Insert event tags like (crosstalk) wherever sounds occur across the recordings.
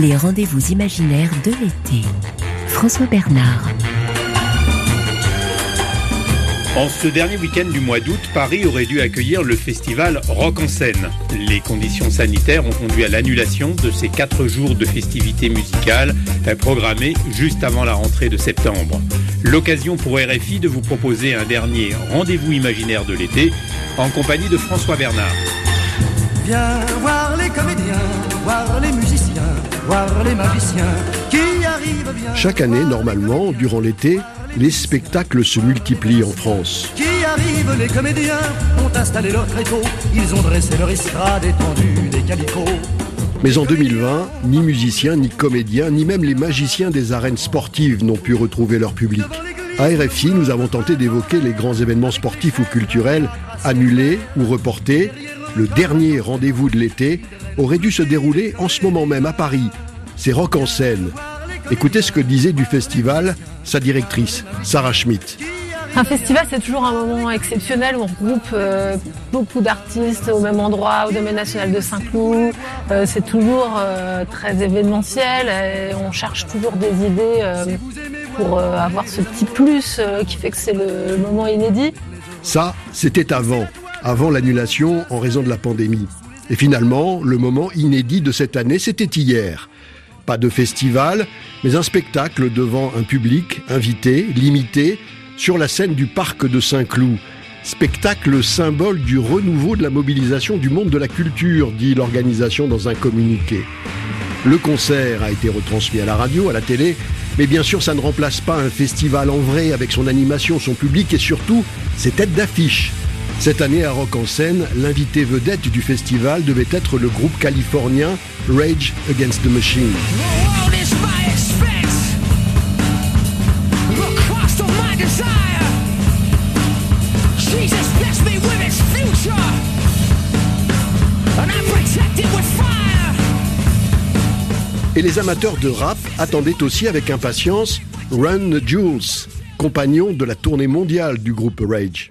Les rendez-vous imaginaires de l'été. François Bernard. En ce dernier week-end du mois d'août, Paris aurait dû accueillir le festival Rock en scène. Les conditions sanitaires ont conduit à l'annulation de ces quatre jours de festivités musicales programmées juste avant la rentrée de septembre. L'occasion pour RFI de vous proposer un dernier rendez-vous imaginaire de l'été en compagnie de François Bernard. Viens voir les comédiens, voir les musiciens, voir les magiciens qui arrivent bien. Chaque année, normalement, durant l'été, les spectacles se multiplient en France. Qui arrivent les comédiens, ont installé leur tréteau, ils ont dressé leur estrade étendue des calicots. Mais en 2020, ni musiciens, ni comédiens, ni même les magiciens des arènes sportives n'ont pu retrouver leur public. À RFI, nous avons tenté d'évoquer les grands événements sportifs ou culturels annulés ou reportés. Le dernier rendez-vous de l'été aurait dû se dérouler en ce moment même à Paris. C'est Rock en scène. Écoutez ce que disait du festival sa directrice, Sarah Schmidt. Un festival, c'est toujours un moment exceptionnel où on regroupe euh, beaucoup d'artistes au même endroit, au domaine national de Saint-Cloud. Euh, c'est toujours euh, très événementiel et on cherche toujours des idées pour avoir ce petit plus qui fait que c'est le moment inédit. Ça, c'était avant, avant l'annulation en raison de la pandémie. Et finalement, le moment inédit de cette année, c'était hier. Pas de festival, mais un spectacle devant un public invité, limité, sur la scène du parc de Saint-Cloud. Spectacle symbole du renouveau de la mobilisation du monde de la culture, dit l'organisation dans un communiqué. Le concert a été retransmis à la radio, à la télé, mais bien sûr ça ne remplace pas un festival en vrai avec son animation, son public et surtout ses têtes d'affiche. Cette année à Rock en scène, l'invité vedette du festival devait être le groupe californien Rage Against the Machine. Et les amateurs de rap attendaient aussi avec impatience Run Jules, compagnon de la tournée mondiale du groupe Rage.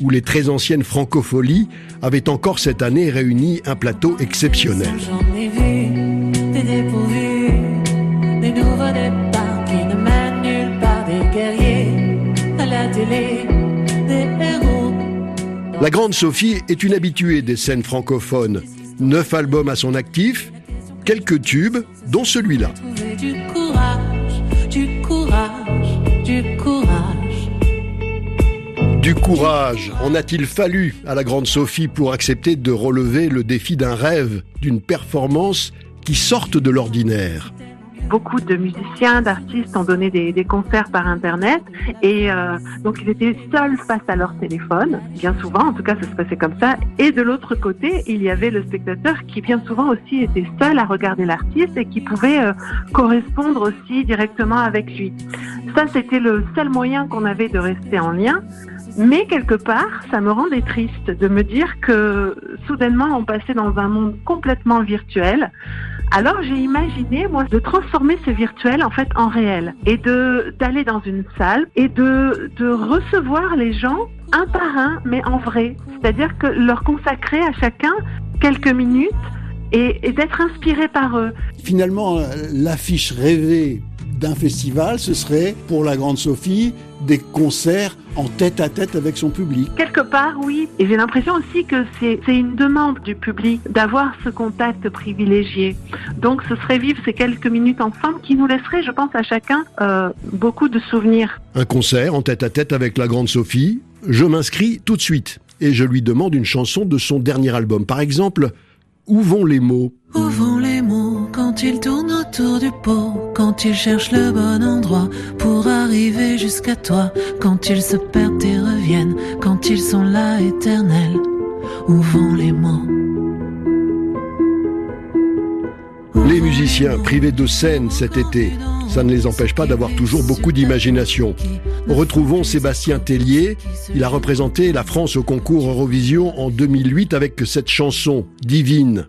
où les très anciennes francopholies avaient encore cette année réuni un plateau exceptionnel. La grande Sophie est une habituée des scènes francophones. Neuf albums à son actif, quelques tubes, dont celui-là. Du courage, du courage, du courage. Du courage, en a-t-il fallu à la grande Sophie pour accepter de relever le défi d'un rêve, d'une performance qui sorte de l'ordinaire? Beaucoup de musiciens, d'artistes ont donné des, concerts par Internet et euh, donc ils étaient seuls face à leur téléphone, bien souvent, en tout cas ça se passait comme ça. Et de l'autre côté, il y avait le spectateur qui bien souvent aussi était seul à regarder l'artiste et qui pouvait euh, correspondre aussi directement avec lui. Ça, c'était le seul moyen qu'on avait de rester en lien. Mais quelque part, ça me rendait triste de me dire que soudainement on passait dans un monde complètement virtuel. Alors j'ai imaginé moi de transformer ce virtuel en fait en réel. Et de d'aller dans une salle et de de recevoir les gens un par un mais en vrai, c'est-à-dire que leur consacrer à chacun quelques minutes et, et d'être inspiré par eux. Finalement, l'affiche rêvée d'un festival, ce serait pour la Grande Sophie des concerts en tête à tête avec son public. Quelque part, oui. Et j'ai l'impression aussi que c'est une demande du public d'avoir ce contact privilégié. Donc ce serait vivre ces quelques minutes ensemble qui nous laisserait, je pense, à chacun euh, beaucoup de souvenirs. Un concert en tête à tête avec la Grande Sophie, je m'inscris tout de suite et je lui demande une chanson de son dernier album. Par exemple, Où vont les mots? Où vont les mots quand ils tournent autour du pot, quand ils cherchent le bon endroit pour arriver jusqu'à toi, quand ils se perdent et reviennent, quand ils sont là éternels, où vont les mots? Les musiciens privés de scène cet été, ça ne les empêche pas d'avoir toujours beaucoup d'imagination. Retrouvons Sébastien Tellier. Il a représenté la France au concours Eurovision en 2008 avec cette chanson, Divine.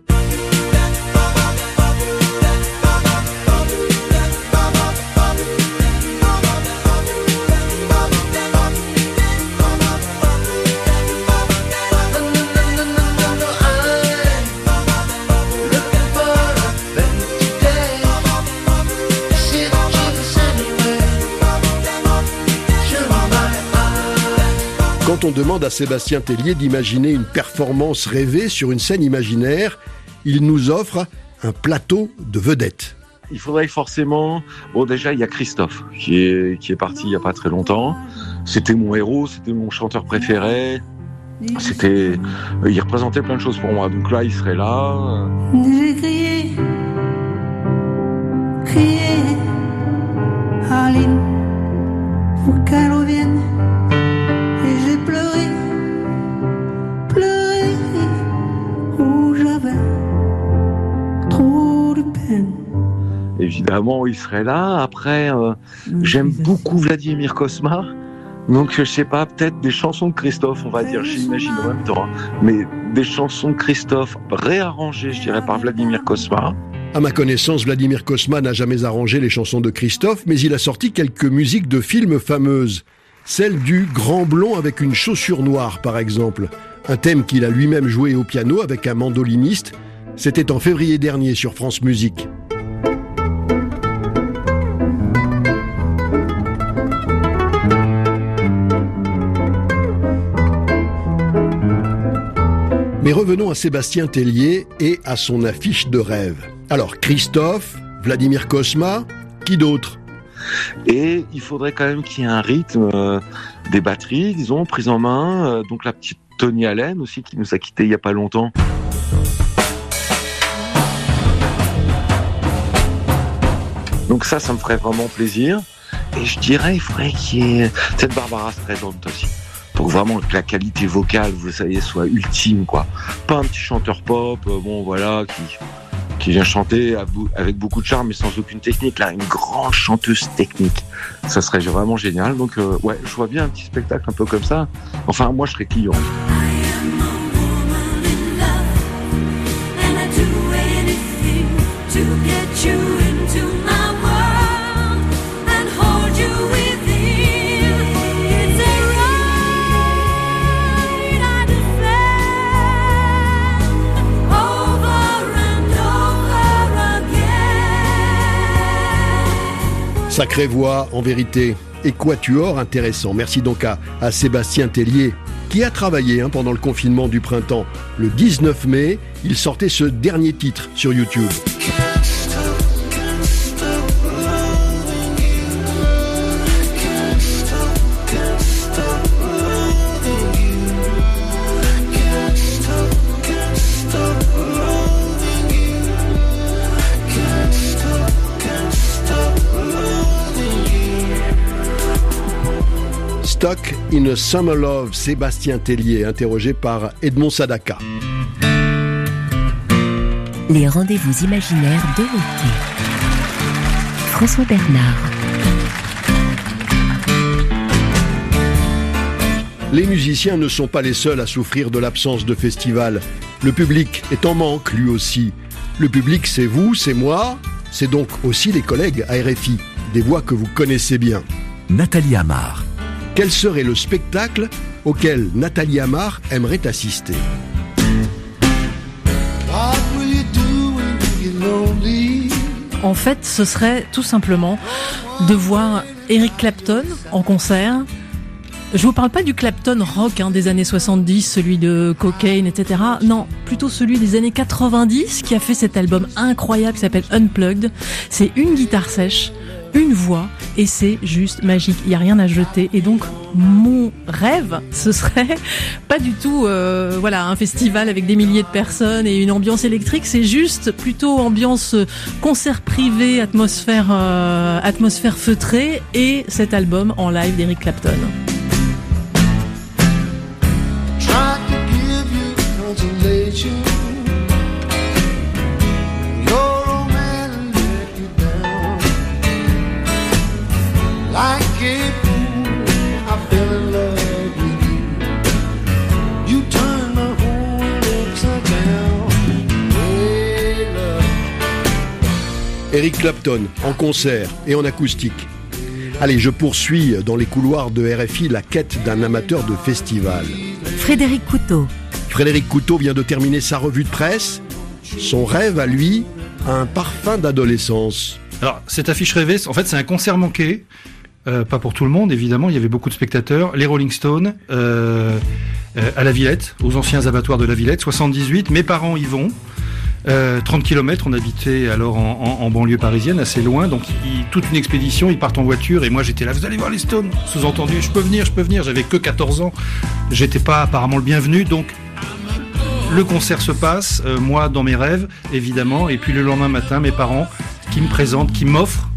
Quand on demande à Sébastien Tellier d'imaginer une performance rêvée sur une scène imaginaire, il nous offre un plateau de vedettes. Il faudrait forcément. Bon, déjà, il y a Christophe qui est, qui est parti il n'y a pas très longtemps. C'était mon héros, c'était mon chanteur préféré. C'était. Il représentait plein de choses pour moi. Donc là, il serait là. J'ai crié, crié, Évidemment, il serait là. Après, euh, j'aime beaucoup Vladimir Kosma. Donc, je sais pas, peut-être des chansons de Christophe, on va dire, j'imagine en même temps. hein. Mais des chansons de Christophe réarrangées, je dirais, par Vladimir Kosma. À ma connaissance, Vladimir Kosma n'a jamais arrangé les chansons de Christophe, mais il a sorti quelques musiques de films fameuses. Celle du Grand Blond avec une chaussure noire, par exemple. Un thème qu'il a lui-même joué au piano avec un mandoliniste. C'était en février dernier sur France Musique. Mais revenons à Sébastien Tellier et à son affiche de rêve. Alors, Christophe, Vladimir Kosma, qui d'autre? Et il faudrait quand même qu'il y ait un rythme, euh, des batteries, disons, prises en main. euh, donc la petite Tony Allen aussi, qui nous a quittés il y a pas longtemps. Donc ça, ça me ferait vraiment plaisir. Et je dirais, il faudrait qu'il y ait cette Barbara Streisand aussi. Pour vraiment que la qualité vocale, vous savez, soit ultime, quoi. Pas un petit chanteur pop, euh, bon, voilà, qui, vient chanter avec beaucoup de charme mais sans aucune technique. Là, une grande chanteuse technique. Ça serait vraiment génial. Donc, euh, ouais, je vois bien un petit spectacle un peu comme ça. Enfin, moi, je serais client. Sacrée voix, en vérité. Et quatuor intéressant. Merci donc à, Sébastien Tellier, qui a travaillé hein, pendant le confinement du printemps. Le 19 mai, il sortait ce dernier titre sur YouTube. Stock in a Summer Love, Sébastien Tellier, interrogé par Edmond Sadaka. Les rendez-vous imaginaires de l'été. François Bernard. Les musiciens ne sont pas les seuls à souffrir de l'absence de festival. Le public est en manque lui aussi. Le public, c'est vous, c'est moi, c'est donc aussi les collègues à RFI, des voix que vous connaissez bien. Nathalie Amar. Quel serait le spectacle auquel Nathalie Amar aimerait assister? En fait, ce serait tout simplement de voir Eric Clapton en concert. Je vous parle pas du Clapton rock hein, des années 70, celui de Cocaine, etc. Non, plutôt celui des années 90 qui a fait cet album incroyable qui s'appelle Unplugged. C'est une guitare sèche, une voix et c'est juste magique. Il y a rien à jeter et donc mon rêve, ce serait (laughs) pas du tout euh, voilà un festival avec des milliers de personnes et une ambiance électrique. C'est juste plutôt ambiance euh, concert privé, atmosphère euh, atmosphère feutrée et cet album en live d'Eric Clapton. Eric Clapton en concert et en acoustique. Allez, je poursuis dans les couloirs de RFI la quête d'un amateur de festival. Frédéric Couteau. Frédéric Couteau vient de terminer sa revue de presse. Son rêve à lui, un parfum d'adolescence. Alors, cette affiche rêvée, en fait, c'est un concert manqué. Euh, pas pour tout le monde, évidemment. Il y avait beaucoup de spectateurs. Les Rolling Stones, euh, euh, à la Villette, aux anciens abattoirs de la Villette, 78. Mes parents y vont. Euh, 30 km, on habitait alors en, banlieue parisienne, assez loin, donc toute une expédition, ils partent en voiture et moi j'étais là, vous allez voir les Stones, sous-entendu, je peux venir, je peux venir, j'avais que 14 ans, j'étais pas apparemment le bienvenu, donc le concert se passe, euh, moi dans mes rêves, évidemment, et puis le lendemain matin, mes parents qui me présentent, qui m'offrent,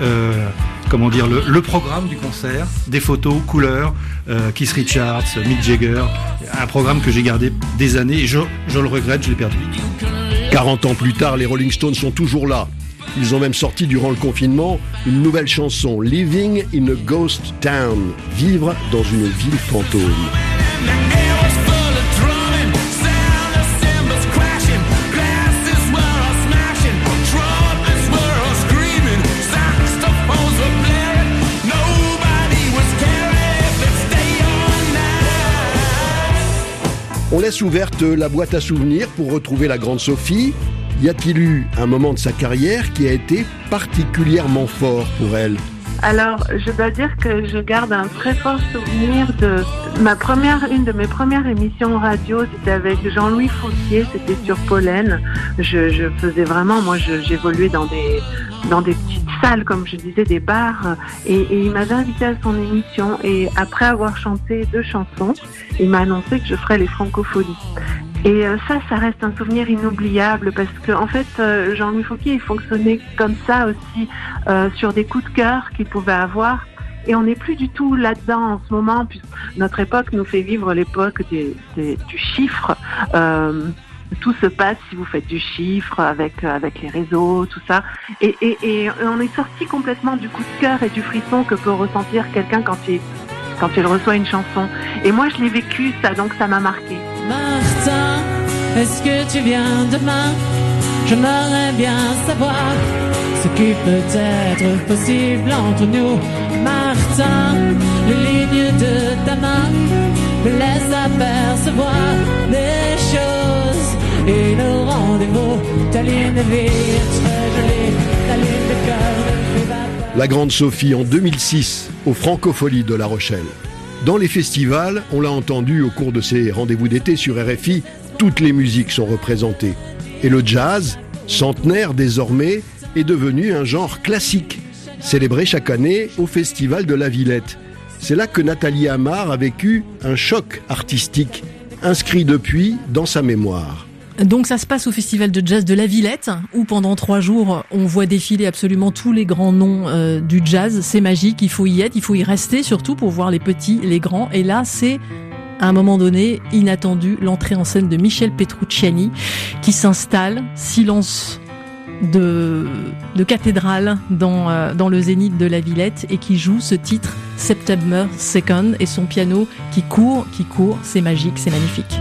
euh, comment dire, le, programme du concert, des photos, couleurs, euh, Keith Richards, Mick Jagger, un programme que j'ai gardé des années et je le regrette, je l'ai perdu. 40 ans plus tard, les Rolling Stones sont toujours là. Ils ont même sorti durant le confinement une nouvelle chanson, Living in a Ghost Town, vivre dans une ville fantôme. On laisse ouverte la boîte à souvenirs pour retrouver la grande Sophie. Y a-t-il eu un moment de sa carrière qui a été particulièrement fort pour elle? Alors, je dois dire que je garde un très fort souvenir de ma première, une de mes premières émissions radio, c'était avec Jean-Louis Fauquier, c'était sur Pollen. Je, faisais vraiment, moi, j'évoluais dans des dans des petites salles, comme je disais, des bars, et, et il m'avait invité à son émission. Et après avoir chanté deux chansons, il m'a annoncé que je ferais les Francopholies. Et euh, ça, ça reste un souvenir inoubliable parce que en fait, euh, Jean-Louis Fauquier, il fonctionnait comme ça aussi euh, sur des coups de cœur qu'il pouvait avoir. Et on n'est plus du tout là-dedans en ce moment, puisque notre époque nous fait vivre l'époque des, du chiffre. Tout se passe si vous faites du chiffre avec avec les réseaux, tout ça. Et, et, et on est sorti complètement du coup de cœur et du frisson que peut ressentir quelqu'un quand il quand il reçoit une chanson. Et moi, je l'ai vécu ça, donc ça m'a marqué. Est-ce que tu viens demain? J'aimerais bien savoir ce qui peut être possible entre nous. Martin, les lignes de ta main me laissent apercevoir des choses. Et le rendez-vous, ta ligne vie, très jolie, ta ligne de cœur. La grande Sophie en 2006 aux Francopholies de La Rochelle. Dans les festivals, on l'a entendu au cours de ces rendez-vous d'été sur RFI, toutes les musiques sont représentées. Et le jazz, centenaire désormais, est devenu un genre classique, célébré chaque année au Festival de la Villette. C'est là que Nathalie Amar a vécu un choc artistique, inscrit depuis dans sa mémoire. Donc ça se passe au Festival de Jazz de la Villette, où pendant trois jours, on voit défiler absolument tous les grands noms euh, du jazz. C'est magique, il faut y être, il faut y rester surtout pour voir les petits, les grands. Et là, c'est à un moment donné, inattendu, l'entrée en scène de Michel Petrucciani, qui s'installe, silence de, de cathédrale dans, euh, dans le zénith de la Villette, et qui joue ce titre September Second, et son piano qui court, qui court, c'est magique, c'est magnifique.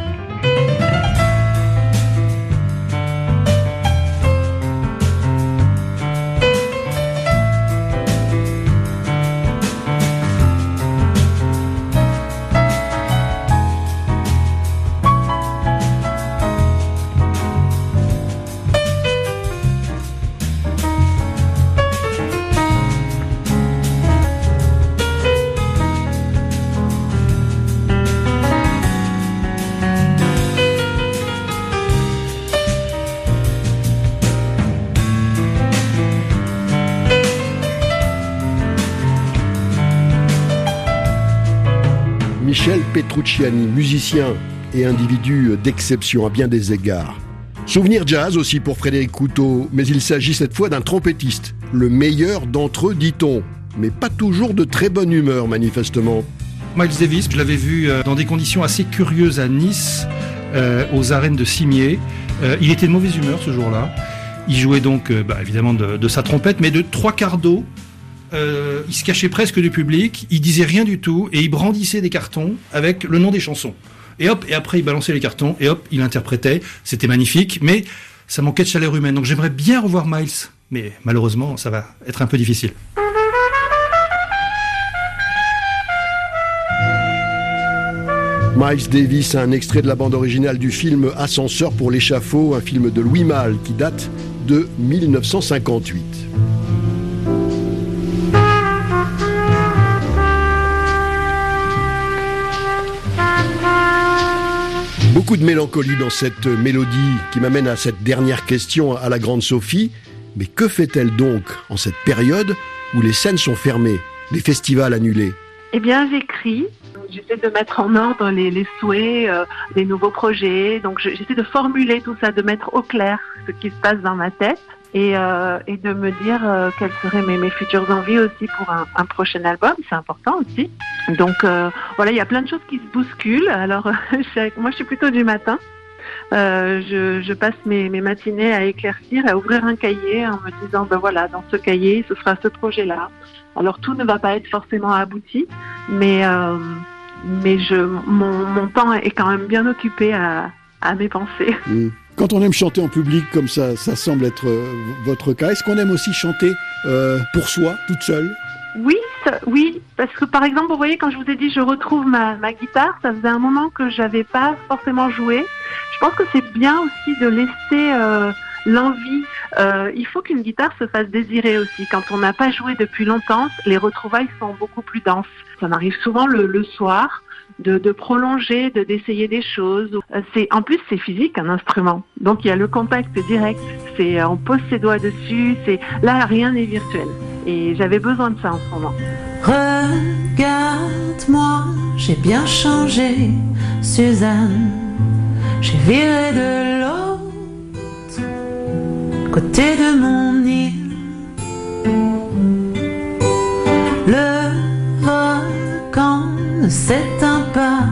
Petrucciani, musicien et individu d'exception à bien des égards. Souvenir jazz aussi pour Frédéric Couteau, mais il s'agit cette fois d'un trompettiste, le meilleur d'entre eux dit-on, mais pas toujours de très bonne humeur manifestement. Miles Davis, je l'avais vu euh, dans des conditions assez curieuses à Nice, euh, aux arènes de Cimier. Euh, il était de mauvaise humeur ce jour-là. Il jouait donc, bah, évidemment, de, de sa trompette, mais de trois quarts d'eau, euh, il se cachait presque du public, il disait rien du tout et il brandissait des cartons avec le nom des chansons. Et hop, et après il balançait les cartons et hop, il interprétait. C'était magnifique, mais ça manquait de chaleur humaine. Donc j'aimerais bien revoir Miles, mais malheureusement ça va être un peu difficile. Miles Davis, un extrait de la bande originale du film Ascenseur pour l'échafaud, un film de Louis Malle qui date de 1958. Beaucoup de mélancolie dans cette mélodie qui m'amène à cette dernière question à la grande Sophie. Mais que fait-elle donc en cette période où les scènes sont fermées, les festivals annulés? Eh bien, j'écris. J'essaie de mettre en ordre les, souhaits, euh, les nouveaux projets. Donc, je- j'essaie de formuler tout ça, de mettre au clair ce qui se passe dans ma tête et, euh, et de me dire euh, quelles seraient mes, futures envies aussi pour un, prochain album. C'est important aussi. Donc, euh, voilà, il y a plein de choses qui se bousculent. Alors, (laughs) moi, je suis plutôt du matin. Je, passe mes, matinées à éclaircir, à ouvrir un cahier en me disant, ben voilà, dans ce cahier, ce sera ce projet-là. Alors tout ne va pas être forcément abouti, mais mais je mon, mon temps est quand même bien occupé à, à mes pensées. Mm. Quand on aime chanter en public, comme ça, ça semble être euh, votre cas, est-ce qu'on aime aussi chanter euh, pour soi, toute seule? Oui, oui, parce que par exemple, vous voyez, quand je vous ai dit je retrouve ma, ma guitare, ça faisait un moment que j'avais pas forcément joué. Je pense que c'est bien aussi de laisser euh, l'envie. Euh, il faut qu'une guitare se fasse désirer aussi. Quand on n'a pas joué depuis longtemps, les retrouvailles sont beaucoup plus denses. Ça m'arrive souvent le, le soir de, prolonger, de d'essayer des choses. Euh, C'est en plus c'est physique un instrument, donc il y a le contact direct. C'est euh, on pose ses doigts dessus. C'est là rien n'est virtuel. Et j'avais besoin de ça en ce moment. Regarde-moi, j'ai bien changé, Suzanne. J'ai viré de l'autre côté de mon île. Le volcan s'éteint pas,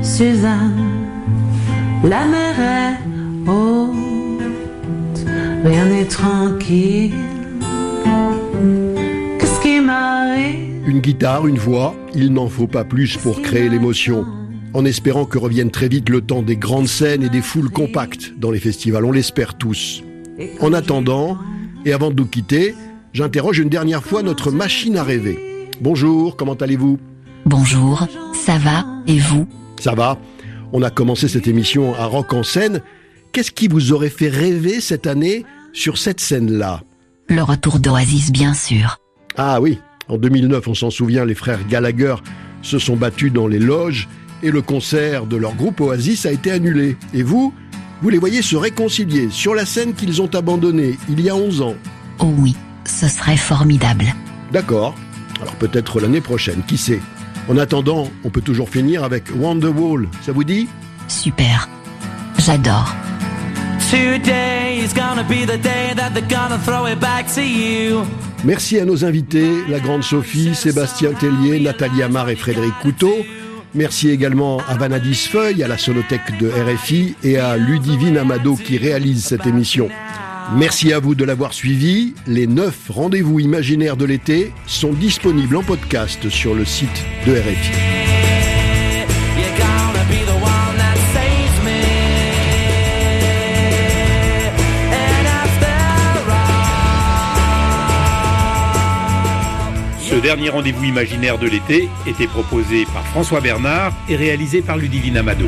Suzanne. La mer est haute, rien n'est tranquille. Qu'est-ce qui m'arrive? Une guitare, une voix, il n'en faut pas plus pour créer l'émotion. En espérant que revienne très vite le temps des grandes scènes et des foules compactes dans les festivals, on l'espère tous. En attendant, et avant de nous quitter, j'interroge une dernière fois notre machine à rêver. Bonjour, comment allez-vous? Bonjour, ça va et vous? Ça va On a commencé cette émission à Rock en scène. Qu'est-ce qui vous aurait fait rêver cette année sur cette scène-là? Le retour d'Oasis, bien sûr. Ah oui, en 2009, on s'en souvient, les frères Gallagher se sont battus dans les loges et le concert de leur groupe Oasis a été annulé. Et vous, vous les voyez se réconcilier sur la scène qu'ils ont abandonnée il y a 11 ans. Oh oui, ce serait formidable. D'accord. Alors peut-être l'année prochaine, qui sait? En attendant, on peut toujours finir avec Wonderwall. Ça vous dit? Super. J'adore. Today is gonna be the day that they're gonna throw it back to you. Merci à nos invités, la grande Sophie, Sébastien Tellier, Nathalie Amar et Frédéric Couteau. Merci également à Vanadis Feuille, à la Sonothèque de RFI et à Ludivine Amado qui réalise cette émission. Merci à vous de l'avoir suivi. Les neuf rendez-vous imaginaires de l'été sont disponibles en podcast sur le site de RFI. Ce dernier rendez-vous imaginaire de l'été était proposé par François Bernard et réalisé par Ludivine Amado.